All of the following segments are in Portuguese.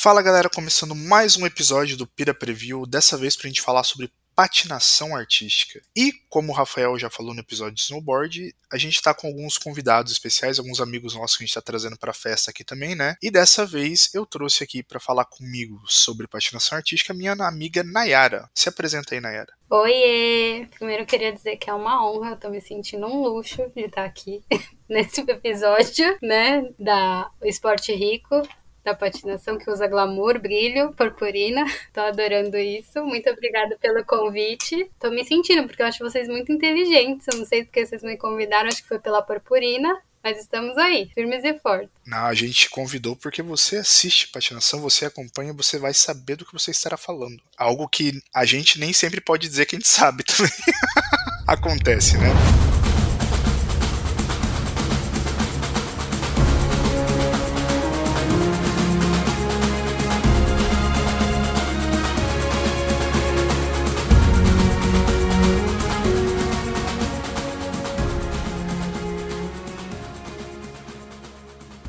Fala galera, começando mais um episódio do Pira Preview, dessa vez pra gente falar sobre patinação artística. E, como o Rafael já falou no episódio de snowboard, a gente tá com alguns convidados especiais, alguns amigos nossos que a gente tá trazendo pra festa aqui também, né? E dessa vez eu trouxe aqui para falar comigo sobre patinação artística minha amiga Nayara. Se apresenta aí, Nayara. Oiê! Primeiro eu queria dizer que é uma honra, eu tô me sentindo um luxo de estar aqui nesse episódio, né, da Esporte Rico da patinação que usa glamour, brilho, purpurina. Tô adorando isso. Muito obrigada pelo convite. Tô me sentindo, porque eu acho vocês muito inteligentes. Eu não sei porque vocês me convidaram, acho que foi pela purpurina. Mas estamos aí, firmes e fortes. Não, a gente te convidou porque você assiste patinação, você acompanha, você vai saber do que você estará falando. Algo que a gente nem sempre pode dizer que a gente sabe também. Acontece, né?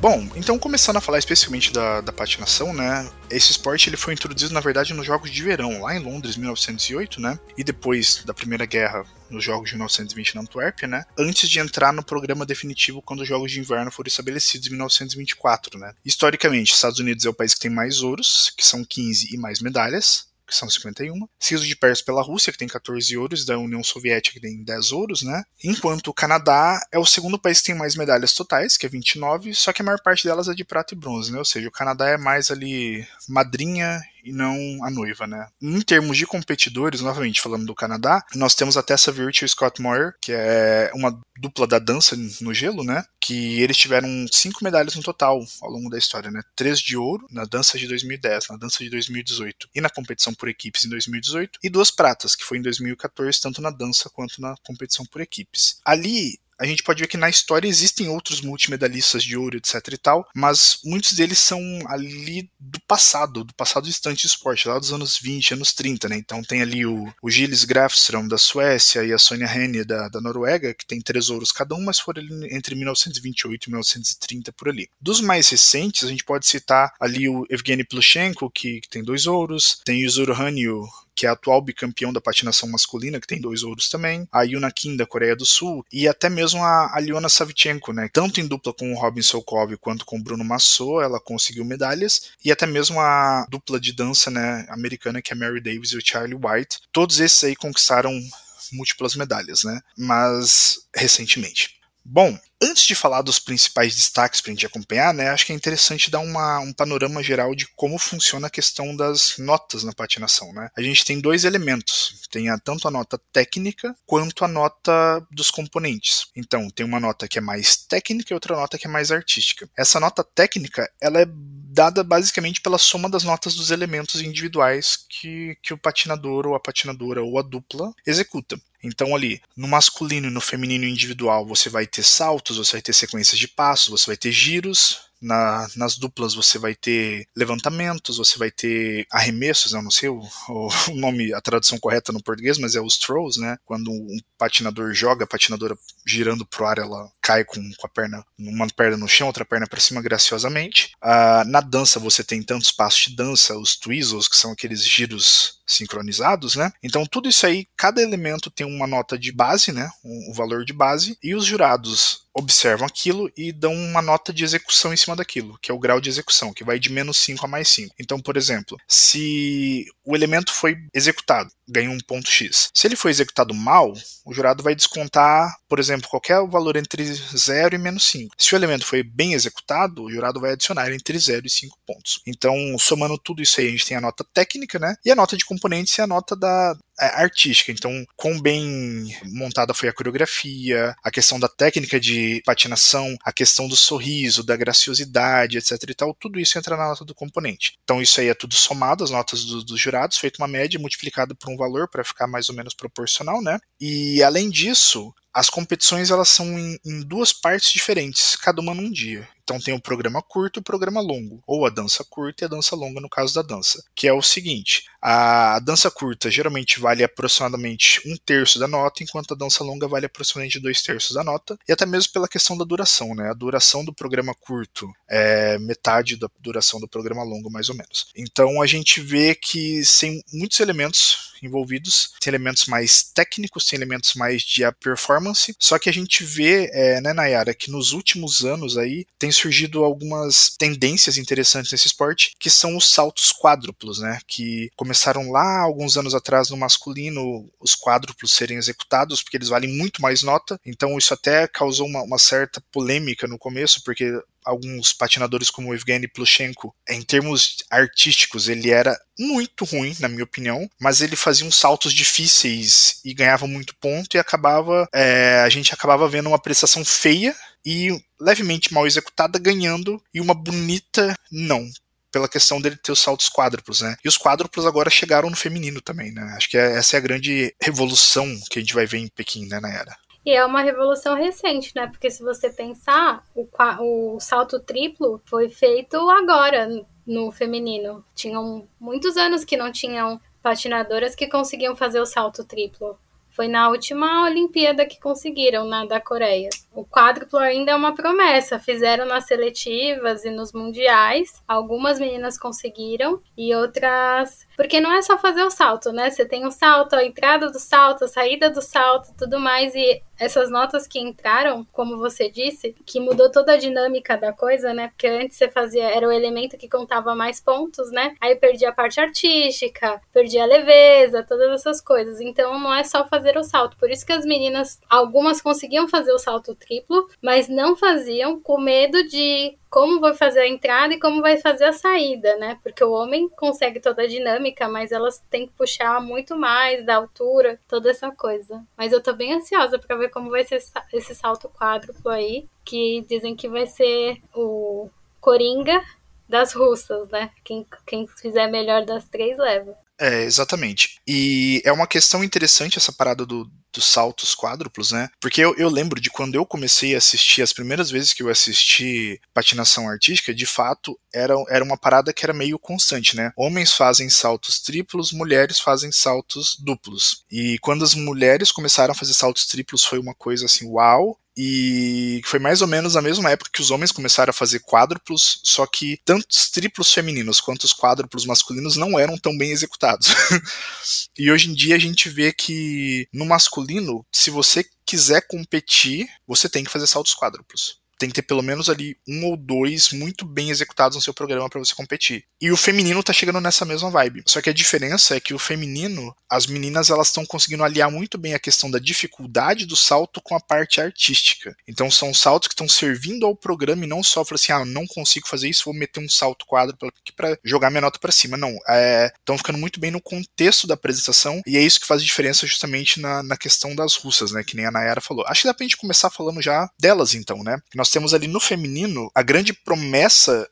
Bom, então começando a falar especificamente da, da patinação, né? Esse esporte ele foi introduzido, na verdade, nos Jogos de Verão, lá em Londres, 1908, né? E depois da Primeira Guerra, nos Jogos de 1920 na Antuérpia, né? Antes de entrar no programa definitivo quando os Jogos de Inverno foram estabelecidos em 1924, né? Historicamente, Estados Unidos é o país que tem mais ouros, que são 15 e mais medalhas que são 51, seguido de perto pela Rússia, que tem 14 ouros, da União Soviética, que tem 10 ouros, né? Enquanto o Canadá é o segundo país que tem mais medalhas totais, que é 29, só que a maior parte delas é de prata e bronze, né? Ou seja, o Canadá é mais ali madrinha e não a noiva, né? Em termos de competidores, novamente falando do Canadá, nós temos a Tessa Virtue e Scott Moyer, que é uma dupla da dança no gelo, né? Que eles tiveram cinco medalhas no total ao longo da história, né? Três de ouro na dança de 2010, na dança de 2018 e na competição por equipes em 2018, e duas pratas, que foi em 2014, tanto na dança quanto na competição por equipes. Ali, a gente pode ver que na história existem outros multimedalistas de ouro, etc e tal, mas muitos deles são ali do passado, do passado distante do esporte, lá dos anos 20, anos 30, né? Então tem ali o, o Gilles Grafström da Suécia e a Sonja Henie da, da Noruega, que tem três ouros cada um, mas foram ali entre 1928 e 1930 por ali. Dos mais recentes, a gente pode citar ali o Evgeny Plushenko, que, que tem dois ouros, tem o Yuzuru Hanyu, que é atual bicampeão da patinação masculina, que tem dois ouros também, a Yuna Kim da Coreia do Sul, e até mesmo a Aliona Savchenko, né? Tanto em dupla com o Robin Solkov quanto com o Bruno Massot, ela conseguiu medalhas, e até mesmo a dupla de dança, né, americana, que é Mary Davis e o Charlie White. Todos esses aí conquistaram múltiplas medalhas, né? Mas recentemente. Bom, antes de falar dos principais destaques para a gente acompanhar, né, acho que é interessante dar uma, um panorama geral de como funciona a questão das notas na patinação. Né? A gente tem dois elementos, tem a, tanto a nota técnica quanto a nota dos componentes. Então, tem uma nota que é mais técnica e outra nota que é mais artística. Essa nota técnica, ela é dada basicamente pela soma das notas dos elementos individuais que, que o patinador ou a patinadora ou a dupla executa. Então, ali, no masculino e no feminino individual, você vai ter você vai ter sequências de passos, você vai ter giros, na, nas duplas você vai ter levantamentos, você vai ter arremessos, eu não sei o, o, nome, a tradução correta no português, mas é os throws, né? Quando um patinador joga, a patinadora girando pro ar, ela cai com, com a perna, uma perna no chão, outra perna para cima graciosamente. Uh, na dança você tem tantos passos de dança, os twizzles, que são aqueles giros sincronizados, né? Então tudo isso aí, cada elemento tem uma nota de base, né? Um, um valor de base, e os jurados observam aquilo e dão uma nota de execução em cima daquilo, que é o grau de execução, que vai de menos 5 a mais 5. Então, por exemplo, se o elemento foi executado, ganha um ponto X. Se ele foi executado mal, o jurado vai descontar, por exemplo, qualquer valor entre 0 e menos 5. Se o elemento foi bem executado, o jurado vai adicionar entre 0 e 5 pontos. Então, somando tudo isso aí, a gente tem a nota técnica, né? E a nota de componentes e a nota da, é, artística. Então, quão bem montada foi a coreografia, a questão da técnica de patinação, a questão do sorriso, da graciosidade, etc e tal, tudo isso entra na nota do componente. Então, isso aí é tudo somado, as notas do, dos jurados, feito uma média multiplicada por um valor para ficar mais ou menos proporcional, né? E além disso, as competições elas são em, em duas partes diferentes, cada uma num dia. Então tem o programa curto e o programa longo, ou a dança curta e a dança longa no caso da dança, que é o seguinte: a dança curta geralmente vale aproximadamente um terço da nota, enquanto a dança longa vale aproximadamente dois terços da nota, e até mesmo pela questão da duração, né? A duração do programa curto é metade da duração do programa longo, mais ou menos. Então a gente vê que tem muitos elementos envolvidos, tem elementos mais técnicos, tem elementos mais de performance, só que a gente vê, é, né, Nayara, que nos últimos anos aí tem surgido algumas tendências interessantes nesse esporte, que são os saltos quádruplos, né, que começaram lá alguns anos atrás no masculino, os quádruplos serem executados, porque eles valem muito mais nota, então isso até causou uma, uma certa polêmica no começo, porque alguns patinadores como Evgeny Plushenko, em termos artísticos, ele era muito ruim, na minha opinião, mas ele fazia uns saltos difíceis e ganhava muito ponto e acabava, é, a gente acabava vendo uma prestação feia e levemente mal executada ganhando e uma bonita não pela questão dele ter os saltos quádruplos, né? E os quádruplos agora chegaram no feminino também, né? Acho que é, essa é a grande revolução que a gente vai ver em Pequim, né, na era. E é uma revolução recente, né? Porque se você pensar, o, o salto triplo foi feito agora no feminino. Tinham muitos anos que não tinham patinadoras que conseguiam fazer o salto triplo. Foi na última Olimpíada que conseguiram, na da Coreia. O quádruplo ainda é uma promessa. Fizeram nas seletivas e nos mundiais. Algumas meninas conseguiram e outras porque não é só fazer o salto, né? Você tem o salto, a entrada do salto, a saída do salto, tudo mais. E essas notas que entraram, como você disse, que mudou toda a dinâmica da coisa, né? Porque antes você fazia, era o elemento que contava mais pontos, né? Aí perdia a parte artística, perdia a leveza, todas essas coisas. Então não é só fazer o salto. Por isso que as meninas, algumas conseguiam fazer o salto triplo, mas não faziam com medo de como vai fazer a entrada e como vai fazer a saída, né? Porque o homem consegue toda a dinâmica, mas elas têm que puxar muito mais da altura, toda essa coisa. Mas eu tô bem ansiosa para ver como vai ser esse salto quádruplo aí, que dizem que vai ser o Coringa das russas, né? Quem, quem fizer melhor das três leva. É, exatamente. E é uma questão interessante essa parada do, dos saltos quádruplos, né? Porque eu, eu, lembro de quando eu comecei a assistir, as primeiras vezes que eu assisti patinação artística, de fato, era, era uma parada que era meio constante, né? Homens fazem saltos triplos, mulheres fazem saltos duplos. E quando as mulheres começaram a fazer saltos triplos, foi uma coisa assim, uau! E foi mais ou menos na mesma época que os homens começaram a fazer quádruplos, só que tanto os triplos femininos quanto os quádruplos masculinos não eram tão bem executados. e hoje em dia a gente vê que no masculino, se você quiser competir, você tem que fazer saltos quádruplos tem que ter pelo menos ali um ou dois muito bem executados no seu programa para você competir. E o feminino tá chegando nessa mesma vibe. Só que a diferença é que o feminino, as meninas elas estão conseguindo aliar muito bem a questão da dificuldade do salto com a parte artística. Então são saltos que estão servindo ao programa e não só falar assim, ah, não consigo fazer isso, vou meter um salto quadro para jogar minha nota para cima. Não, estão é, ficando muito bem no contexto da apresentação e é isso que faz diferença justamente na, na questão das russas, né? Que nem a Nayara falou. Acho que dá pra gente começar falando já delas, então, né? Nós temos ali no feminino a grande promessa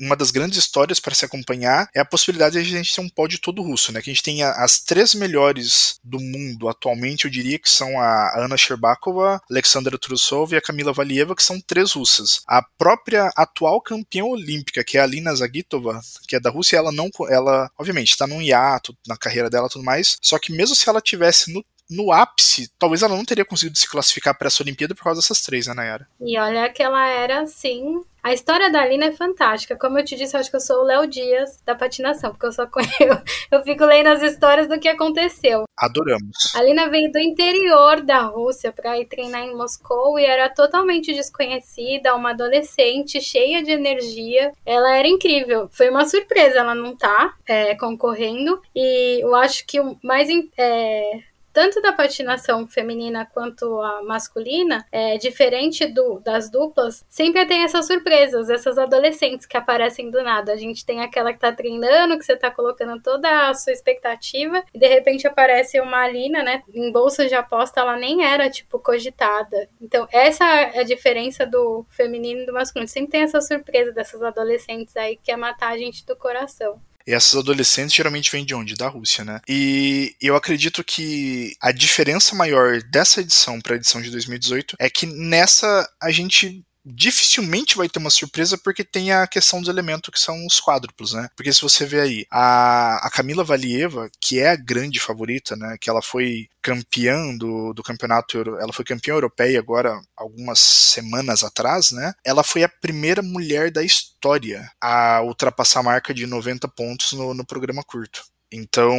uma das grandes histórias para se acompanhar é a possibilidade de a gente ter um pódio todo russo, né? Que a gente tem as três melhores do mundo atualmente, eu diria que são a Ana Sherbakova, Alexandra Trusov e a Camila Valieva, que são três russas. A própria atual campeã olímpica, que é a Alina Zagitova, que é da Rússia, ela não, ela obviamente está num hiato na carreira dela, tudo mais. Só que mesmo se ela tivesse no no ápice, talvez ela não teria conseguido se classificar para essa Olimpíada por causa dessas três, né, Nayara? E olha que ela era, assim, a história da Alina é fantástica. Como eu te disse, eu acho que eu sou o Léo Dias da patinação, porque eu só eu, eu fico lendo as histórias do que aconteceu. Adoramos. A Alina veio do interior da Rússia para ir treinar em Moscou e era totalmente desconhecida, uma adolescente cheia de energia. Ela era incrível. Foi uma surpresa ela não tá é, concorrendo. E eu acho que o mais é, tanto da patinação feminina quanto a masculina, é diferente do, das duplas, sempre tem essas surpresas, essas adolescentes que aparecem do nada. A gente tem aquela que tá treinando, que você tá colocando toda a sua expectativa, e de repente aparece uma Alina, né? Em bolsa de aposta, ela nem era, tipo, cogitada. Então, essa é a diferença do feminino e do masculino. Sempre tem essa surpresa dessas adolescentes aí que quer matar a gente do coração. E essas adolescentes geralmente vêm de onde? Da Rússia, né? E eu acredito que a diferença maior dessa edição para a edição de 2018 é que nessa a gente dificilmente vai ter uma surpresa porque tem a questão dos elementos que são os quádruplos, né? Porque se você vê aí a, a Camila Valieva, que é a grande favorita, né? Que ela foi campeã do, do campeonato, ela foi campeã europeia agora algumas semanas atrás, né? Ela foi a primeira mulher da história a ultrapassar a marca de 90 pontos no, no programa curto. Então,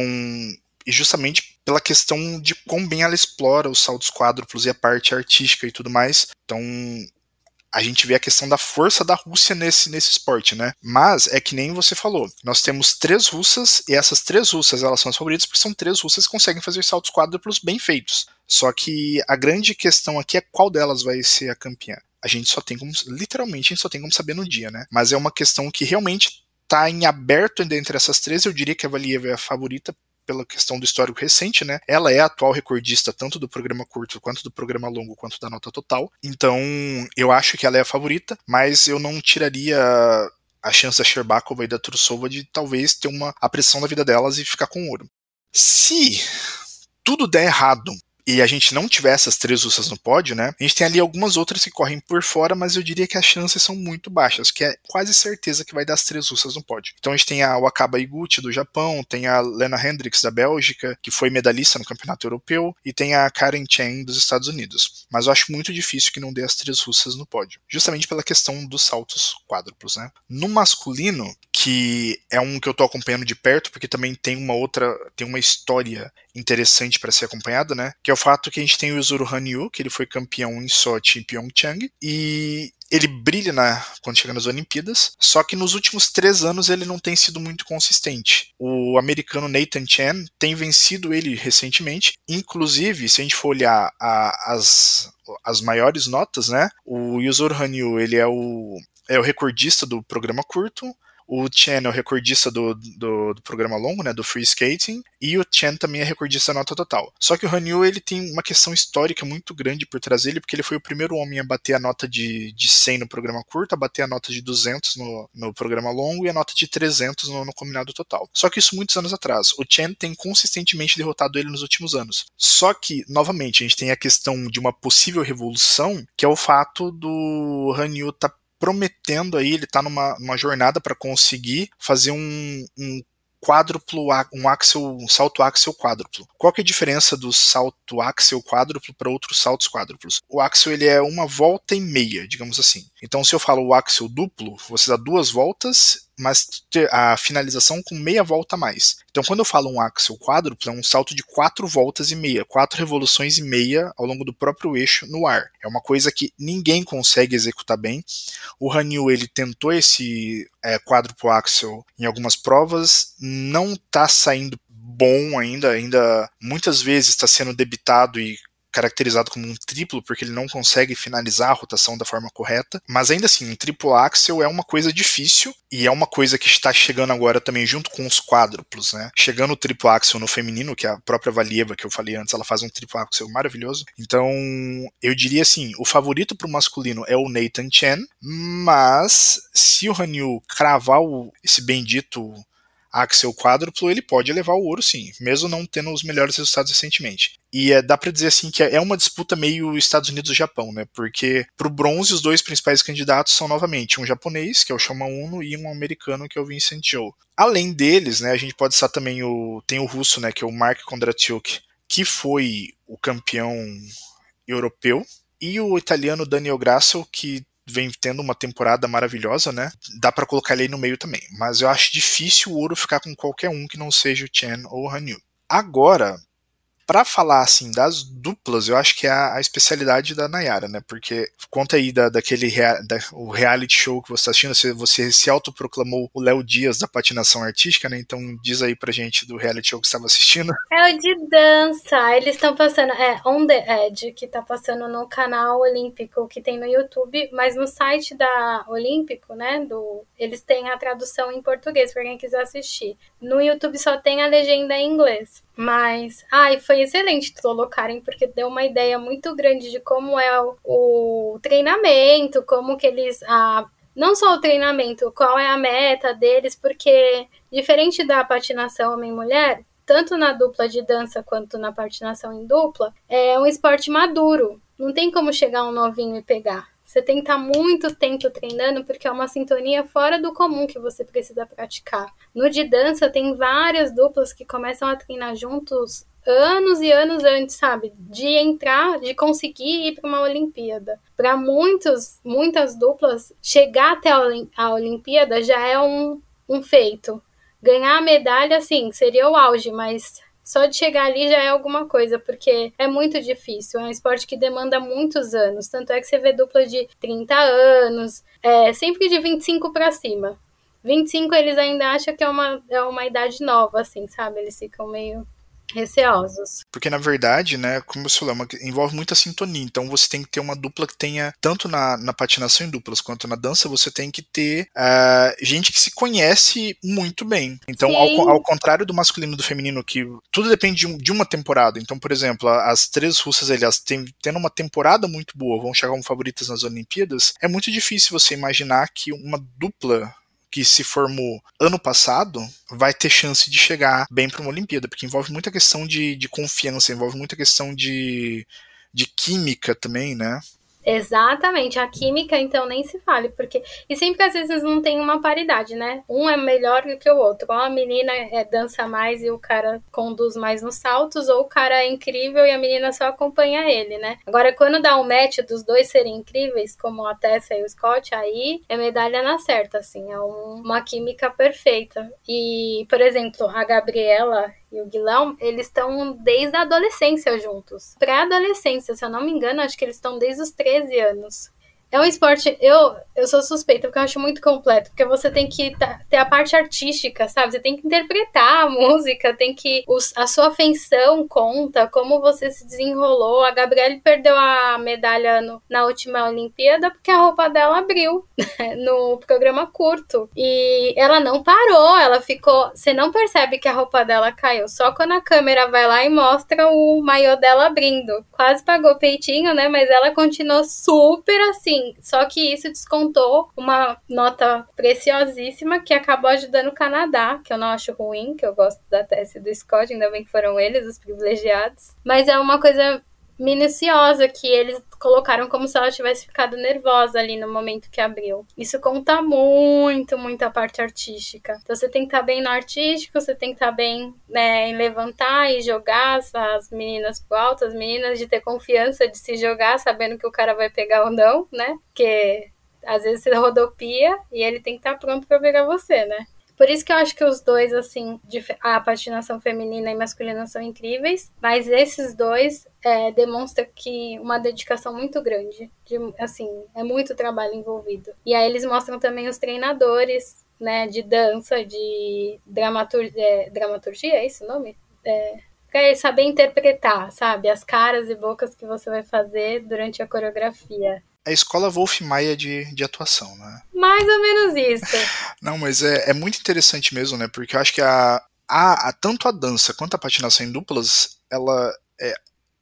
e justamente pela questão de quão bem ela explora os saltos quádruplos e a parte artística e tudo mais. Então, a gente vê a questão da força da Rússia nesse, nesse esporte, né? Mas é que nem você falou, nós temos três russas e essas três russas elas são as favoritas porque são três russas que conseguem fazer saltos quádruplos bem feitos. Só que a grande questão aqui é qual delas vai ser a campeã. A gente só tem como, literalmente, a gente só tem como saber no dia, né? Mas é uma questão que realmente está em aberto entre essas três. Eu diria que a Valieva é a favorita pela questão do histórico recente, né? Ela é a atual recordista tanto do programa curto quanto do programa longo quanto da nota total. Então, eu acho que ela é a favorita, mas eu não tiraria a chance da Sherbakova e da Trusova de talvez ter uma a pressão da vida delas e ficar com ouro. Se tudo der errado e a gente não tiver essas três russas no pódio, né? A gente tem ali algumas outras que correm por fora, mas eu diria que as chances são muito baixas, que é quase certeza que vai dar as três russas no pódio. Então a gente tem a Wakaba Iguchi do Japão, tem a Lena Hendricks da Bélgica, que foi medalhista no Campeonato Europeu, e tem a Karen Chen dos Estados Unidos. Mas eu acho muito difícil que não dê as três russas no pódio, justamente pela questão dos saltos quádruplos, né? No masculino, que é um que eu tô acompanhando de perto, porque também tem uma outra, tem uma história interessante para ser acompanhada, né? Que é o fato que a gente tem o Yuzuru Hanyu, que ele foi campeão em Sochi e Pyeongchang, e ele brilha na, quando chega nas Olimpíadas, só que nos últimos três anos ele não tem sido muito consistente. O americano Nathan Chen tem vencido ele recentemente, inclusive, se a gente for olhar a, as, as maiores notas, né? O Yuzuru Hanyu, ele é o é o recordista do programa curto, o Chen é o recordista do, do, do, programa longo, né, do free skating, e o Chen também é recordista nota total. Só que o Hanyu ele tem uma questão histórica muito grande por trás dele, porque ele foi o primeiro homem a bater a nota de, de 100 no programa curto, a bater a nota de 200 no, no programa longo e a nota de 300 no, no combinado total. Só que isso muitos anos atrás. O Chen tem consistentemente derrotado ele nos últimos anos. Só que, novamente, a gente tem a questão de uma possível revolução, que é o fato do Hanyu estar tá prometendo aí, ele está numa, numa jornada para conseguir fazer um, um quádruplo, um axel, um salto axel quádruplo. Qual que é a diferença do salto axel quádruplo para outros saltos quádruplos? O axel ele é uma volta e meia, digamos assim. Então se eu falo o axel duplo, você dá duas voltas mas a finalização com meia volta a mais. Então, quando eu falo um axel quádruplo, é um salto de quatro voltas e meia, quatro revoluções e meia ao longo do próprio eixo no ar. É uma coisa que ninguém consegue executar bem. O Hanyu ele tentou esse é, quádruplo axel em algumas provas, não está saindo bom ainda, ainda muitas vezes está sendo debitado e caracterizado como um triplo porque ele não consegue finalizar a rotação da forma correta, mas ainda assim, um triplo axel é uma coisa difícil e é uma coisa que está chegando agora também junto com os quádruplos, né? Chegando o triplo axel no feminino, que é a própria Valieva que eu falei antes, ela faz um triplo axel maravilhoso. Então, eu diria assim, o favorito para o masculino é o Nathan Chen, mas se o Hanyu cravar o, esse bendito axel quádruplo, ele pode levar o ouro sim, mesmo não tendo os melhores resultados recentemente. E é, dá para dizer assim que é uma disputa meio Estados Unidos e Japão, né? Porque pro bronze os dois principais candidatos são novamente um japonês, que é o Shoma Uno, e um americano, que é o Vincent Joe. Além deles, né, a gente pode citar também o tem o russo, né, que é o Mark Kondratyuk, que foi o campeão europeu, e o italiano Daniel Grasso, que vem tendo uma temporada maravilhosa, né? Dá para colocar ele aí no meio também. Mas eu acho difícil o ouro ficar com qualquer um que não seja o Chen ou o Hanyu. Agora, para falar assim das duplas, eu acho que é a, especialidade da Nayara, né? Porque conta aí da, daquele rea, da, o reality show que você está assistindo, você, você se autoproclamou o Léo Dias da patinação artística, né? Então diz aí pra gente do reality show que estava assistindo. É o de dança. Eles estão passando, é On The Edge, que tá passando no canal Olímpico que tem no YouTube, mas no site da Olímpico, né? Do, eles têm a tradução em português para quem quiser assistir. No YouTube só tem a legenda em inglês. Mas, ai, foi excelente colocarem, porque deu uma ideia muito grande de como é o, o treinamento, como que eles. A, não só o treinamento, qual é a meta deles, porque diferente da patinação homem-mulher, tanto na dupla de dança quanto na patinação em dupla, é um esporte maduro. Não tem como chegar um novinho e pegar. Você tem que estar muito tempo treinando porque é uma sintonia fora do comum que você precisa praticar. No de dança tem várias duplas que começam a treinar juntos anos e anos antes, sabe, de entrar, de conseguir ir para uma Olimpíada. Para muitos, muitas duplas, chegar até a Olimpíada já é um, um feito. Ganhar a medalha, sim, seria o auge, mas só de chegar ali já é alguma coisa, porque é muito difícil. É um esporte que demanda muitos anos. Tanto é que você vê dupla de 30 anos, é, sempre de 25 para cima. 25 eles ainda acham que é uma, é uma idade nova, assim, sabe? Eles ficam meio receosos. Porque na verdade, né, como você falou, é envolve muita sintonia. Então você tem que ter uma dupla que tenha, tanto na, na patinação em duplas quanto na dança, você tem que ter uh, gente que se conhece muito bem. Então, ao, ao, contrário do masculino e do feminino, que tudo depende de, um, de, uma temporada. Então, por exemplo, as três russas, elas têm, tendo uma temporada muito boa, vão chegar como favoritas nas Olimpíadas, é muito difícil você imaginar que uma dupla que se formou ano passado vai ter chance de chegar bem para uma Olimpíada, porque envolve muita questão de, de confiança, envolve muita questão de, de química também, né? Exatamente, a química então nem se fale, porque e sempre às vezes não tem uma paridade, né? Um é melhor do que o outro. Ou a menina é, dança mais e o cara conduz mais nos saltos, ou o cara é incrível e a menina só acompanha ele, né? Agora, quando dá um match dos dois serem incríveis, como a Tessa e o Scott, aí é medalha na certa, assim, é um, uma química perfeita. E, por exemplo, a Gabriela e o Guilão, eles estão desde a adolescência juntos. Pré-adolescência, se eu não me engano, acho que eles estão desde os 13 anos. É um esporte, eu, eu sou suspeita, porque eu acho muito completo, porque você tem que ter a parte artística, sabe? Você tem que interpretar a música, tem que. Os, a sua feição conta, como você se desenrolou. A Gabriele perdeu a medalha no, na última Olimpíada porque a roupa dela abriu né, no programa curto. E ela não parou, ela ficou. Você não percebe que a roupa dela caiu, só quando a câmera vai lá e mostra o maiô dela abrindo. Quase pagou peitinho, né? Mas ela continuou super assim só que isso descontou uma nota preciosíssima que acabou ajudando o Canadá, que eu não acho ruim, que eu gosto da tese do Scott, ainda bem que foram eles os privilegiados. Mas é uma coisa minuciosa que eles colocaram como se ela tivesse ficado nervosa ali no momento que abriu. Isso conta muito, muito a parte artística. Então você tem que estar tá bem no artístico, você tem que estar tá bem né, em levantar e jogar as meninas pro alto, as meninas de ter confiança de se jogar, sabendo que o cara vai pegar ou não, né? Porque às vezes você rodopia e ele tem que estar tá pronto para pegar você, né? Por isso que eu acho que os dois, assim, a patinação feminina e masculina são incríveis, mas esses dois é, demonstram que uma dedicação muito grande, de, assim, é muito trabalho envolvido. E aí eles mostram também os treinadores, né, de dança, de dramatur é, dramaturgia, é esse o nome? É, pra saber interpretar, sabe, as caras e bocas que você vai fazer durante a coreografia a escola Wolf Maia de, de atuação, né? Mais ou menos isso. Não, mas é, é muito interessante mesmo, né? Porque eu acho que a, a, a, tanto a dança quanto a patinação em duplas, ela é,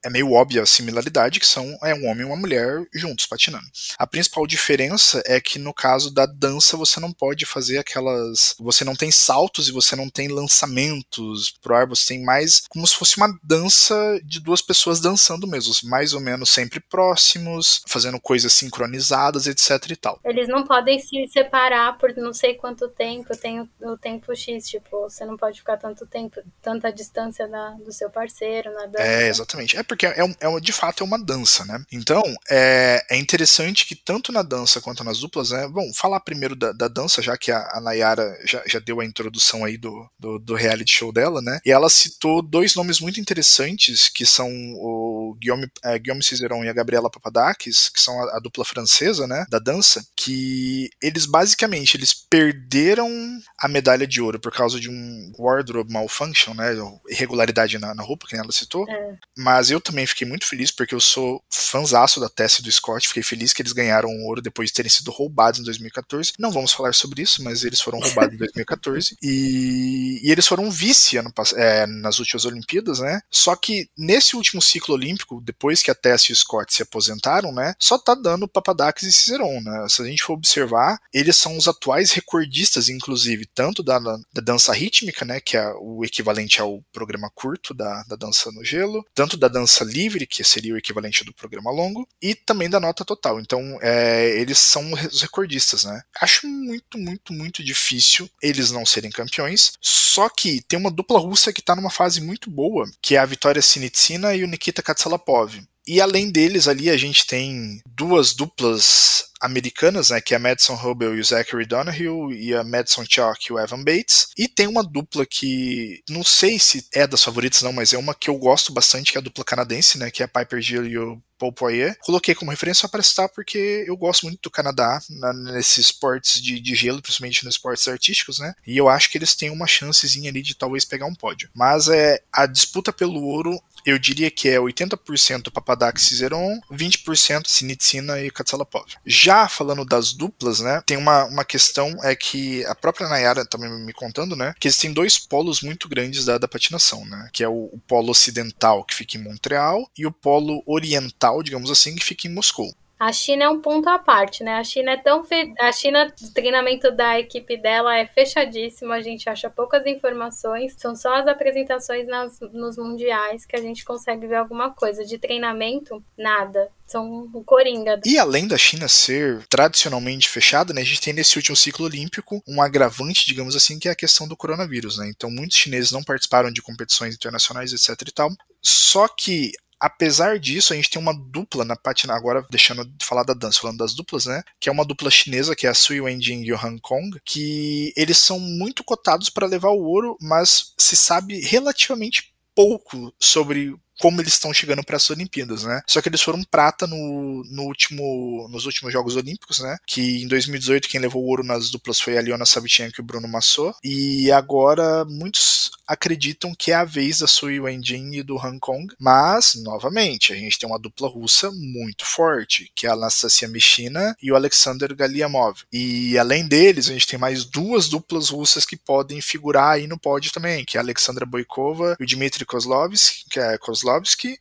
é meio óbvia a similaridade, que são é um homem e uma mulher juntos patinando. A principal diferença é que no caso da dança você não pode fazer aquelas. Você não tem saltos e você não tem lançamentos pro ar, você tem mais como se fosse uma dança de duas pessoas dançando mesmo, mais ou menos sempre próximos, fazendo coisas sincronizadas, etc e tal. Eles não podem se separar por não sei quanto tempo, tem o, o tempo X, tipo, você não pode ficar tanto tempo, tanta distância da, do seu parceiro na dança. É, exatamente. É porque é, é, de fato é uma dança, né? Então, é, é interessante que tanto na dança quanto nas duplas, né? Bom, falar primeiro da, da dança, já que a, a Nayara já, já deu a introdução aí do, do, do, reality show dela, né? E ela citou dois nomes muito interessantes, que são o Guillaume, é, Guillaume Cizeron e a Gabriela Papadakis, que são a, a dupla francesa, né? Da dança, que eles basicamente eles perderam a medalha de ouro por causa de um wardrobe malfunction, né? Irregularidade na, na roupa, que ela citou. É. Mas eu também fiquei muito feliz porque eu sou fanzaço da Tess e do Scott. Fiquei feliz que eles ganharam o ouro depois de terem sido roubados em 2014. Não vamos falar sobre isso, mas eles foram roubados em 2014. E, e eles foram vice ano, é, nas últimas Olimpíadas, né? Só que nesse último ciclo olímpico, depois que a Tess e o Scott se aposentaram, né? Só tá dando Papadakis e Cizeron, né? Se a gente for observar, eles são os atuais recordistas, inclusive, tanto da, da dança rítmica, né? Que é o equivalente ao programa curto da, da dança no gelo, tanto da dança dança livre, que seria o equivalente do programa longo, e também da nota total. Então, é, eles são os recordistas, né? Acho muito, muito, muito difícil eles não serem campeões. Só que tem uma dupla russa que tá numa fase muito boa, que é a Vitória Sinitsina e o Nikita Katsalapov. E além deles ali a gente tem duas duplas americanas, né, que é a Madison Hubel e o Zachary Donahue, e a Madison Chalk e o Evan Bates. E tem uma dupla que não sei se é das favoritas não, mas é uma que eu gosto bastante, que é a dupla canadense, né, que é a Piper Gill e o Paul Poirier. Coloquei como referência só para citar porque eu gosto muito do Canadá na, nesses esportes de, de, gelo, principalmente nos esportes artísticos, né? E eu acho que eles têm uma chancezinha ali de talvez pegar um pódio. Mas é a disputa pelo ouro eu diria que é 80% Papadakis Cizeron, 20% Sinitsina e Katsalapov. Já falando das duplas, né, tem uma, uma questão é que a própria Nayara também me contando, né, que existem dois polos muito grandes da, da patinação, né, que é o, o polo ocidental que fica em Montreal e o polo oriental, digamos assim, que fica em Moscou. A China é um ponto à parte, né? A China é tão fe... a China, o treinamento da equipe dela é fechadíssimo, a gente acha poucas informações, são só as apresentações nas, nos mundiais que a gente consegue ver alguma coisa. De treinamento, nada. São o coringa. E além da China ser tradicionalmente fechada, né, a gente tem nesse último ciclo olímpico um agravante, digamos assim, que é a questão do coronavírus, né? Então muitos chineses não participaram de competições internacionais, etc e tal. Só que Apesar disso, a gente tem uma dupla na patina, agora deixando de falar da dança, falando das duplas, né? Que é uma dupla chinesa, que é a Sui Wenjing e o Hong Kong, que eles são muito cotados para levar o ouro, mas se sabe relativamente pouco sobre como eles estão chegando para as Olimpíadas, né? Só que eles foram prata no, no último, nos últimos Jogos Olímpicos, né? Que em 2018 quem levou o ouro nas duplas foi a Liona Savichenko e o Bruno Massot. E agora muitos acreditam que é a vez da Sui Wenjin e do Hong Kong, mas novamente a gente tem uma dupla russa muito forte, que é a Anastasia Mishina e o Alexander Galiamov. E além deles, a gente tem mais duas duplas russas que podem figurar aí no pódio também, que é a Alexandra Boikova e o Dmitry Kozlovsky, que é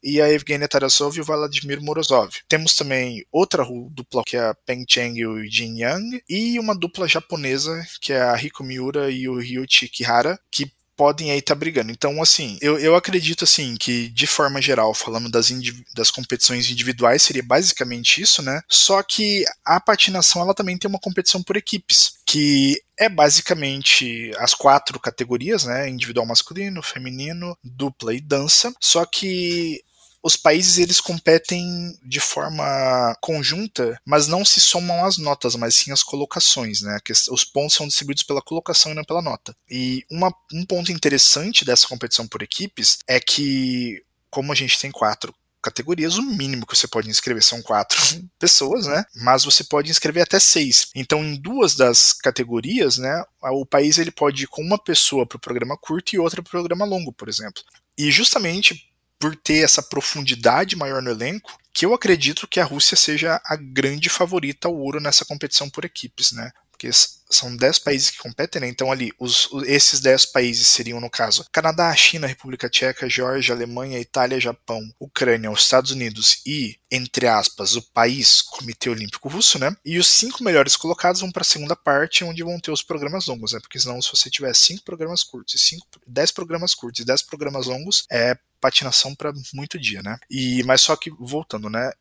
e a Evgenia Tarasov e o Vladimir Morozov. Temos também outra dupla que é a Peng Cheng e o Jin Yang e uma dupla japonesa que é a Riko Miura e o Ryuichi Kihara, que podem aí estar tá brigando. Então, assim, eu, eu acredito assim que, de forma geral, falando das, das competições individuais, seria basicamente isso, né? Só que a patinação ela também tem uma competição por equipes, que é basicamente as quatro categorias, né? Individual masculino, feminino, dupla e dança. Só que os países eles competem de forma conjunta, mas não se somam as notas, mas sim as colocações, né? Os pontos são distribuídos pela colocação e não pela nota. E uma, um ponto interessante dessa competição por equipes é que, como a gente tem quatro categorias, o mínimo que você pode inscrever são quatro pessoas, né? Mas você pode inscrever até seis. Então, em duas das categorias, né, o país ele pode ir com uma pessoa para o programa curto e outra para o programa longo, por exemplo. E justamente por ter essa profundidade maior no elenco, que eu acredito que a Rússia seja a grande favorita ao ouro nessa competição por equipes, né? Porque são 10 países que competem, né? Então ali, os, esses 10 países seriam, no caso, Canadá, China, República Tcheca, Geórgia, Alemanha, Itália, Japão, Ucrânia, os Estados Unidos e, entre aspas, o país Comitê Olímpico Russo, né? E os cinco melhores colocados vão para a segunda parte, onde vão ter os programas longos, né? Porque senão, se você tiver cinco programas curtos, cinco, 10 programas curtos e 10 programas longos, é patinação para muito dia, né? E mas só que voltando, né?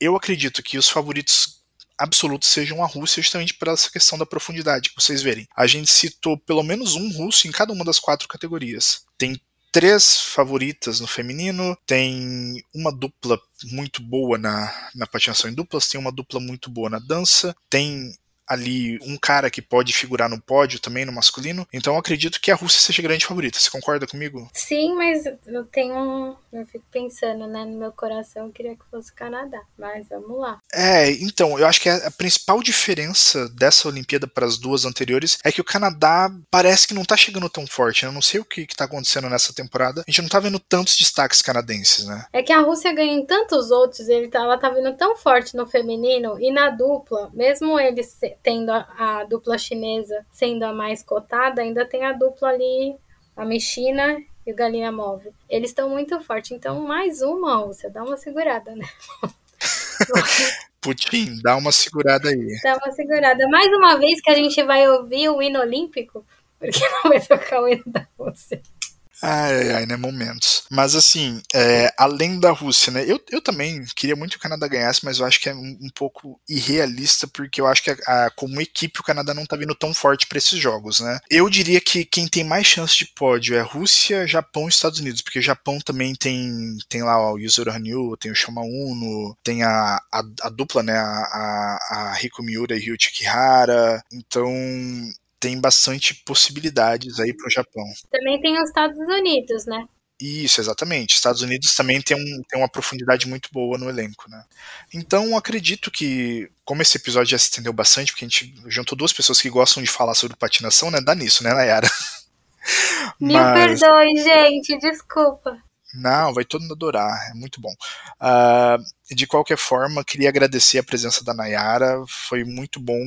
Eu acredito que os favoritos absolutos sejam a Rússia, justamente por essa questão da profundidade, que vocês verem. A gente citou pelo menos um russo em cada uma das quatro categorias. Tem três favoritas no feminino, tem uma dupla muito boa na, na patinação em duplas, tem uma dupla muito boa na dança, tem ali um cara que pode figurar no pódio também no masculino. Então eu acredito que a Rússia seja grande favorita. Você concorda comigo? Sim, mas eu tenho. Eu fico pensando, né? No meu coração eu queria que fosse o Canadá. Mas vamos lá. É, então, eu acho que a principal diferença dessa Olimpíada para as duas anteriores é que o Canadá parece que não tá chegando tão forte. Né? Eu não sei o que, que tá acontecendo nessa temporada. A gente não tá vendo tantos destaques canadenses, né? É que a Rússia ganha em tantos outros, ele tá, ela tá vindo tão forte no feminino e na dupla, mesmo eles tendo a, a, dupla chinesa sendo a mais cotada, ainda tem a dupla ali, a Mexina e o Galinha Móvel. Eles estão muito fortes, então mais uma, Rússia, dá uma segurada, né? Putin, dá uma segurada aí. Dá uma segurada. Mais uma vez que a gente vai ouvir o hino olímpico, porque não vai tocar o hino da Rússia. Ai, ai, né? Momentos. Mas assim, é, além da Rússia, né? Eu, eu também queria muito que o Canadá ganhasse, mas eu acho que é um, um pouco irrealista, porque eu acho que a, a, como equipe o Canadá não tá vindo tão forte para esses jogos, né? Eu diria que quem tem mais chance de pódio é Rússia, Japão e Estados Unidos, porque Japão também tem, tem lá ó, o Yuzuru Hanyu, tem o Shama Uno, tem a, a, a dupla, né? A, a, a Miura e Ryuichi Kihara. Então, tem bastante possibilidades aí para o Japão. Também tem os Estados Unidos, né? Isso, exatamente. Estados Unidos também tem, um, tem uma profundidade muito boa no elenco, né? Então, acredito que, como esse episódio já se estendeu bastante, porque a gente juntou duas pessoas que gostam de falar sobre patinação, né? Dá nisso, né, Nayara? Me Mas... perdoe, gente, desculpa. Não, vai todo mundo adorar, é muito bom. Uh, de qualquer forma, queria agradecer a presença da Nayara, foi muito bom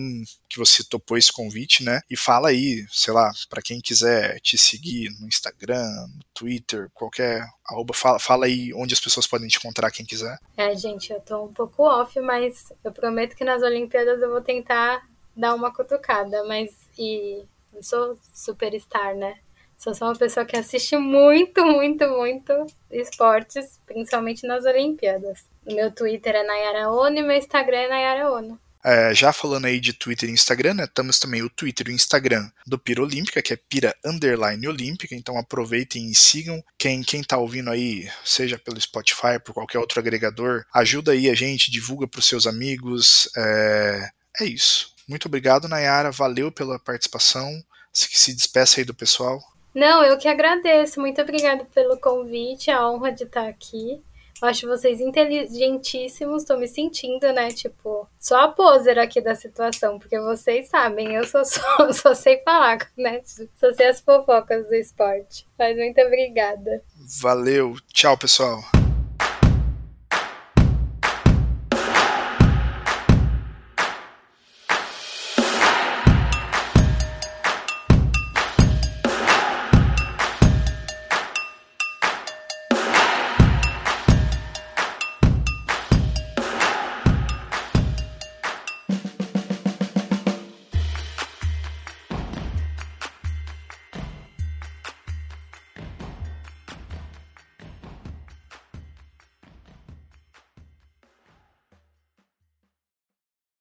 que você topou esse convite, né? E fala aí, sei lá, para quem quiser te seguir no Instagram, no Twitter, qualquer arroba, fala, fala aí onde as pessoas podem te encontrar, quem quiser. É, gente, eu tô um pouco off, mas eu prometo que nas Olimpíadas eu vou tentar dar uma cutucada, mas e eu sou superstar, né? Sou só uma pessoa que assiste muito, muito, muito esportes, principalmente nas Olimpíadas. O meu Twitter é Nayara Ono e meu Instagram é Nayara Ono. É, já falando aí de Twitter e Instagram, né, temos também o Twitter e o Instagram do Pira Olímpica, que é Pira Underline Olímpica, então aproveitem e sigam. Quem, quem tá ouvindo aí, seja pelo Spotify, por qualquer outro agregador, ajuda aí a gente, divulga para os seus amigos. É, é isso. Muito obrigado, Nayara, valeu pela participação. Se, se despeça aí do pessoal. Não, eu que agradeço. Muito obrigada pelo convite, a honra de estar aqui. Eu acho vocês inteligentíssimos, tô me sentindo, né? Tipo, só a poser aqui da situação, porque vocês sabem, eu só, só, só sei falar, né? Só sei as fofocas do esporte. Mas muito obrigada. Valeu, tchau, pessoal.